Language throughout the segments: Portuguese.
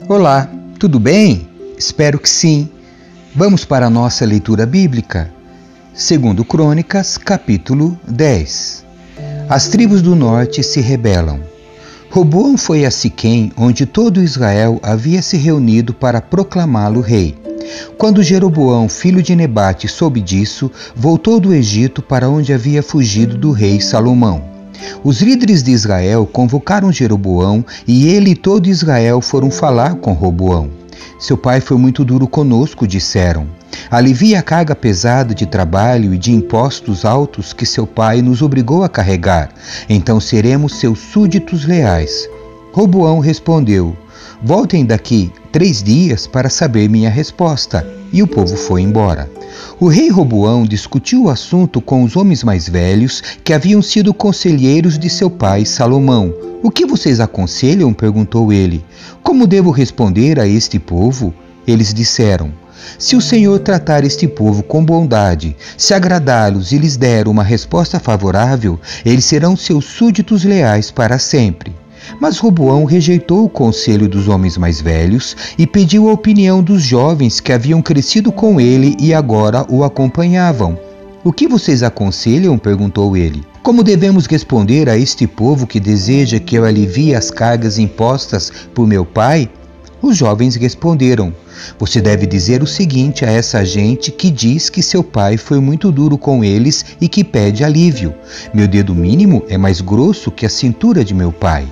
Olá, tudo bem? Espero que sim. Vamos para a nossa leitura bíblica. Segundo Crônicas, capítulo 10. As tribos do norte se rebelam. Roboão foi a Siquém, onde todo Israel havia se reunido para proclamá-lo rei. Quando Jeroboão, filho de Nebate, soube disso, voltou do Egito para onde havia fugido do rei Salomão. Os líderes de Israel convocaram Jeroboão e ele e todo Israel foram falar com Roboão. Seu pai foi muito duro conosco, disseram. Alivia a carga pesada de trabalho e de impostos altos que seu pai nos obrigou a carregar, então seremos seus súditos leais. Roboão respondeu: Voltem daqui três dias para saber minha resposta. E o povo foi embora. O rei Roboão discutiu o assunto com os homens mais velhos que haviam sido conselheiros de seu pai Salomão. O que vocês aconselham? perguntou ele. Como devo responder a este povo? Eles disseram: Se o Senhor tratar este povo com bondade, se agradá-los e lhes der uma resposta favorável, eles serão seus súditos leais para sempre. Mas Roboão rejeitou o conselho dos homens mais velhos e pediu a opinião dos jovens que haviam crescido com ele e agora o acompanhavam. O que vocês aconselham? perguntou ele. Como devemos responder a este povo que deseja que eu alivie as cargas impostas por meu pai? Os jovens responderam: Você deve dizer o seguinte a essa gente que diz que seu pai foi muito duro com eles e que pede alívio: Meu dedo mínimo é mais grosso que a cintura de meu pai.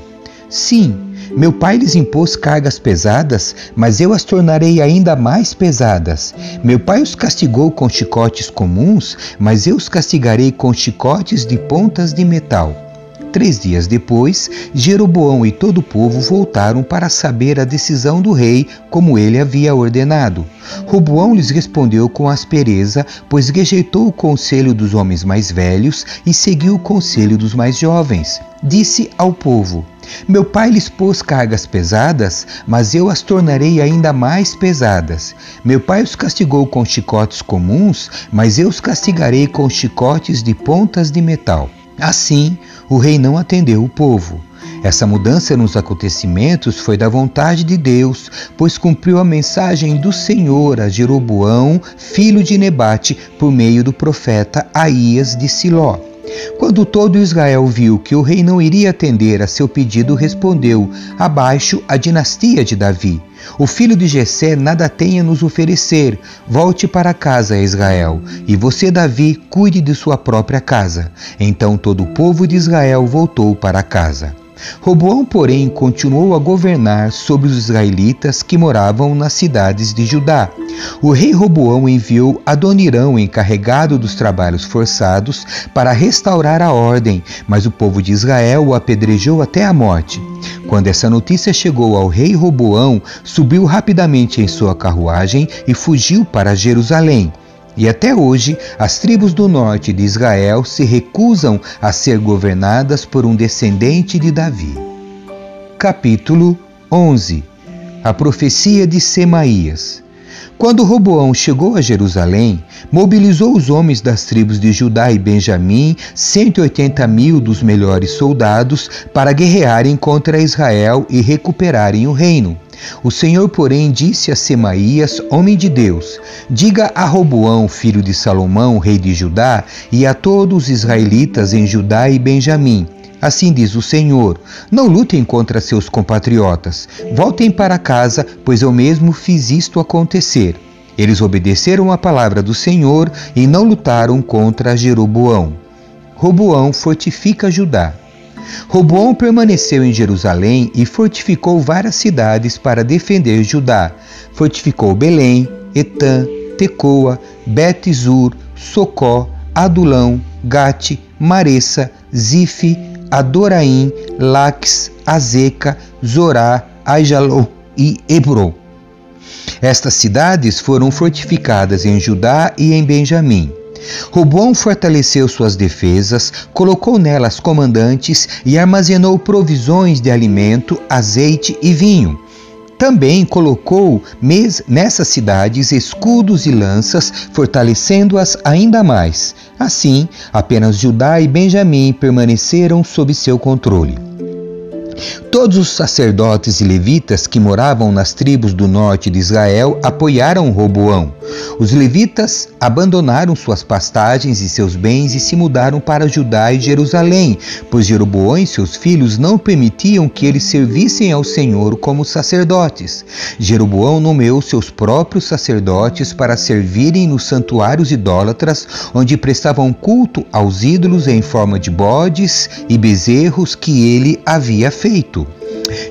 Sim, meu pai lhes impôs cargas pesadas, mas eu as tornarei ainda mais pesadas. Meu pai os castigou com chicotes comuns, mas eu os castigarei com chicotes de pontas de metal. Três dias depois, Jeroboão e todo o povo voltaram para saber a decisão do rei, como ele havia ordenado. Roboão lhes respondeu com aspereza, pois rejeitou o conselho dos homens mais velhos e seguiu o conselho dos mais jovens. Disse ao povo: Meu pai lhes pôs cargas pesadas, mas eu as tornarei ainda mais pesadas. Meu pai os castigou com chicotes comuns, mas eu os castigarei com chicotes de pontas de metal. Assim, o rei não atendeu o povo. Essa mudança nos acontecimentos foi da vontade de Deus, pois cumpriu a mensagem do Senhor a Jeroboão, filho de Nebate, por meio do profeta Aías de Siló. Quando todo Israel viu que o rei não iria atender a seu pedido, respondeu: Abaixo a dinastia de Davi. O filho de Jessé nada tem a nos oferecer. Volte para casa, Israel, e você, Davi, cuide de sua própria casa. Então todo o povo de Israel voltou para casa. Roboão, porém, continuou a governar sobre os israelitas que moravam nas cidades de Judá. O rei Roboão enviou Adonirão, encarregado dos trabalhos forçados, para restaurar a ordem, mas o povo de Israel o apedrejou até a morte. Quando essa notícia chegou ao rei Roboão, subiu rapidamente em sua carruagem e fugiu para Jerusalém. E até hoje, as tribos do norte de Israel se recusam a ser governadas por um descendente de Davi. Capítulo 11 A profecia de Semaías. Quando Roboão chegou a Jerusalém, mobilizou os homens das tribos de Judá e Benjamim, 180 mil dos melhores soldados, para guerrearem contra Israel e recuperarem o reino. O Senhor, porém, disse a Semaías, homem de Deus: Diga a Roboão, filho de Salomão, rei de Judá, e a todos os israelitas em Judá e Benjamim: Assim diz o Senhor: Não lutem contra seus compatriotas. Voltem para casa, pois eu mesmo fiz isto acontecer. Eles obedeceram à palavra do Senhor e não lutaram contra Jeroboão. Roboão fortifica Judá. Roboão permaneceu em Jerusalém e fortificou várias cidades para defender Judá. Fortificou Belém, Etã, Tecoa, Bet-Zur, Socó, Adulão, Gate, Maressa, Zife, Adoraim, Laques, Azeca, Zorá, Aijalon e Hebron. Estas cidades foram fortificadas em Judá e em Benjamim. Robão fortaleceu suas defesas, colocou nelas comandantes e armazenou provisões de alimento, azeite e vinho. Também colocou nessas cidades escudos e lanças, fortalecendo-as ainda mais. Assim, apenas Judá e Benjamim permaneceram sob seu controle. Todos os sacerdotes e levitas que moravam nas tribos do norte de Israel apoiaram Roboão. Os levitas abandonaram suas pastagens e seus bens e se mudaram para Judá e Jerusalém, pois Jeroboão e seus filhos não permitiam que eles servissem ao Senhor como sacerdotes. Jeroboão nomeou seus próprios sacerdotes para servirem nos santuários idólatras, onde prestavam culto aos ídolos em forma de bodes e bezerros que ele havia feito.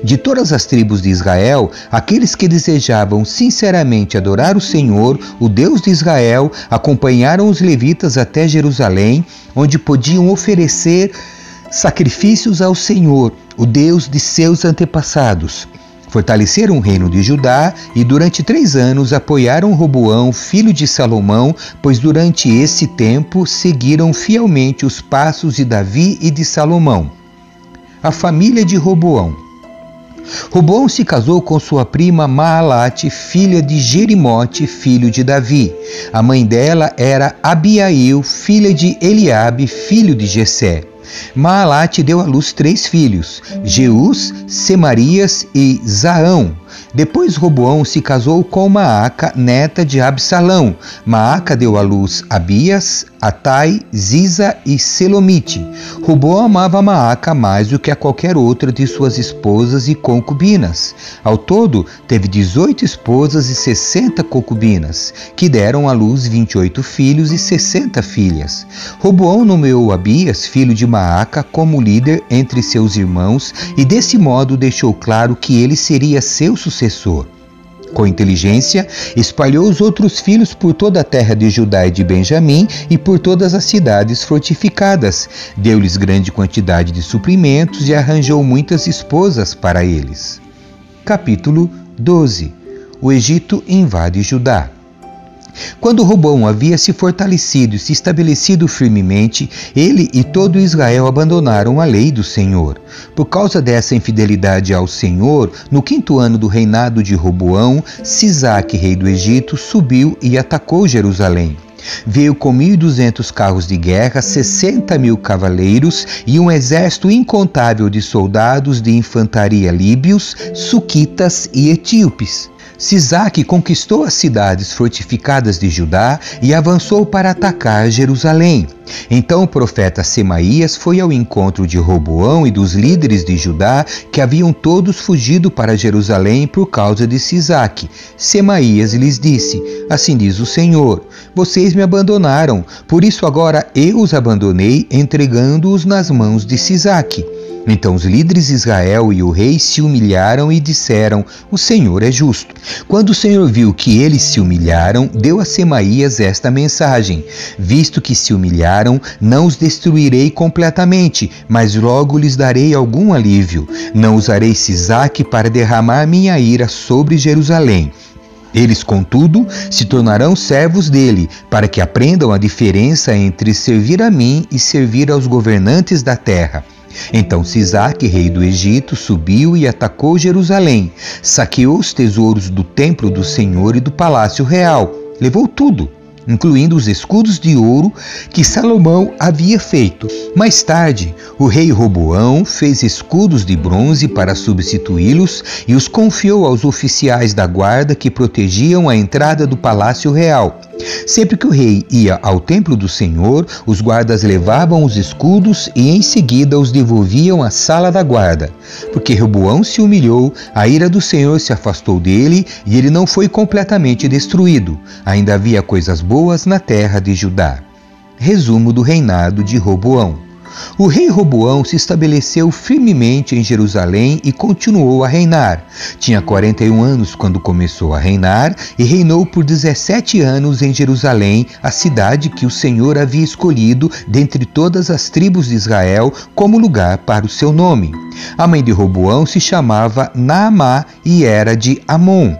De todas as tribos de Israel, aqueles que desejavam sinceramente adorar o Senhor, o Deus de Israel, acompanharam os levitas até Jerusalém, onde podiam oferecer sacrifícios ao Senhor, o Deus de seus antepassados. Fortaleceram o reino de Judá e durante três anos apoiaram Roboão, filho de Salomão, pois durante esse tempo seguiram fielmente os passos de Davi e de Salomão a família de Roboão. Roboão se casou com sua prima Maalate, filha de Jerimote, filho de Davi. A mãe dela era Abiail, filha de Eliabe, filho de Jessé. Maalate deu à luz três filhos, Jeus, Semarias e Zaão. Depois Roboão se casou com Maaca, neta de Absalão. Maaca deu à luz Abias, Atai, Ziza e Selomite. Roboão amava Maaca mais do que a qualquer outra de suas esposas e concubinas. Ao todo, teve 18 esposas e 60 concubinas, que deram à luz 28 filhos e 60 filhas. Roboão nomeou Abias, filho de Maaca, como líder entre seus irmãos e desse modo deixou claro que ele seria seu sucessor. Com inteligência, espalhou os outros filhos por toda a terra de Judá e de Benjamim e por todas as cidades fortificadas. Deu-lhes grande quantidade de suprimentos e arranjou muitas esposas para eles. Capítulo 12 O Egito invade Judá. Quando Robão havia se fortalecido e se estabelecido firmemente, ele e todo Israel abandonaram a lei do Senhor. Por causa dessa infidelidade ao Senhor, no quinto ano do reinado de Roboão, Sisaque, rei do Egito, subiu e atacou Jerusalém. Veio com 1.200 carros de guerra, 60 mil cavaleiros e um exército incontável de soldados de infantaria líbios, suquitas e etíopes. Sisaque conquistou as cidades fortificadas de Judá e avançou para atacar Jerusalém. Então o profeta Semaías foi ao encontro de Roboão e dos líderes de Judá, que haviam todos fugido para Jerusalém por causa de Sisaque. Semaías lhes disse: Assim diz o Senhor: Vocês me abandonaram, por isso agora eu os abandonei, entregando-os nas mãos de Sisaque. Então os líderes de Israel e o rei se humilharam e disseram: O Senhor é justo. Quando o Senhor viu que eles se humilharam, deu a Semaías esta mensagem: Visto que se humilharam, não os destruirei completamente, mas logo lhes darei algum alívio. Não usarei Sisaque para derramar minha ira sobre Jerusalém. Eles, contudo, se tornarão servos dele, para que aprendam a diferença entre servir a mim e servir aos governantes da terra. Então Sisaque, rei do Egito, subiu e atacou Jerusalém, saqueou os tesouros do templo do Senhor e do palácio real, levou tudo incluindo os escudos de ouro que Salomão havia feito. Mais tarde, o rei Roboão fez escudos de bronze para substituí-los e os confiou aos oficiais da guarda que protegiam a entrada do palácio real. Sempre que o rei ia ao templo do Senhor, os guardas levavam os escudos e em seguida os devolviam à sala da guarda. Porque Roboão se humilhou, a ira do Senhor se afastou dele e ele não foi completamente destruído. Ainda havia coisas boas na terra de Judá. Resumo do reinado de Roboão. O rei Roboão se estabeleceu firmemente em Jerusalém e continuou a reinar. Tinha 41 anos quando começou a reinar e reinou por 17 anos em Jerusalém, a cidade que o Senhor havia escolhido dentre todas as tribos de Israel como lugar para o seu nome. A mãe de Roboão se chamava Naamá e era de Amon.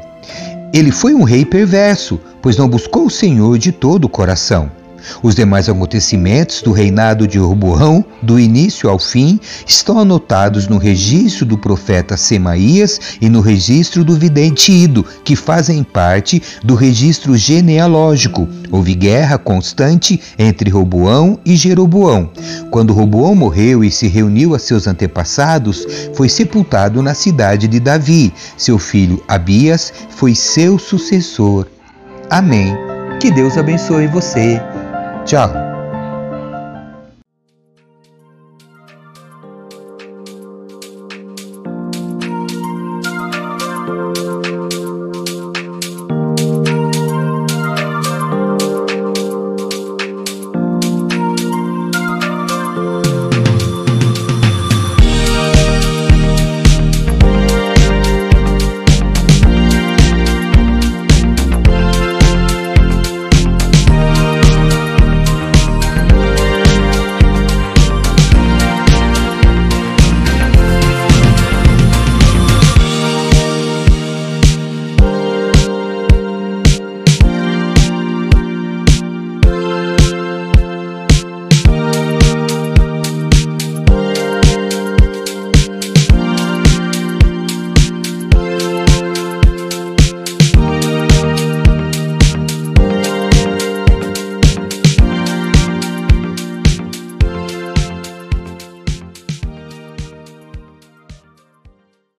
Ele foi um rei perverso, pois não buscou o Senhor de todo o coração. Os demais acontecimentos do reinado de Roboão, do início ao fim, estão anotados no registro do profeta Semaías e no registro do vidente Ido, que fazem parte do registro genealógico. Houve guerra constante entre Roboão e Jeroboão. Quando Roboão morreu e se reuniu a seus antepassados, foi sepultado na cidade de Davi. Seu filho Abias foi seu sucessor. Amém. Que Deus abençoe você. 降